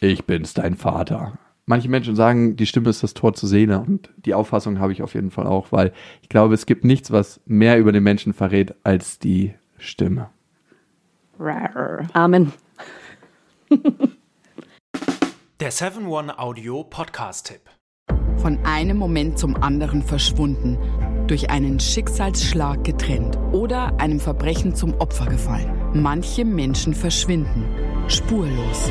ich bin's, dein Vater. Manche Menschen sagen, die Stimme ist das Tor zur Seele und die Auffassung habe ich auf jeden Fall auch, weil ich glaube, es gibt nichts, was mehr über den Menschen verrät als die Stimme. Amen. Der 7-One Audio Podcast-Tipp. Von einem Moment zum anderen verschwunden, durch einen Schicksalsschlag getrennt oder einem Verbrechen zum Opfer gefallen. Manche Menschen verschwinden spurlos.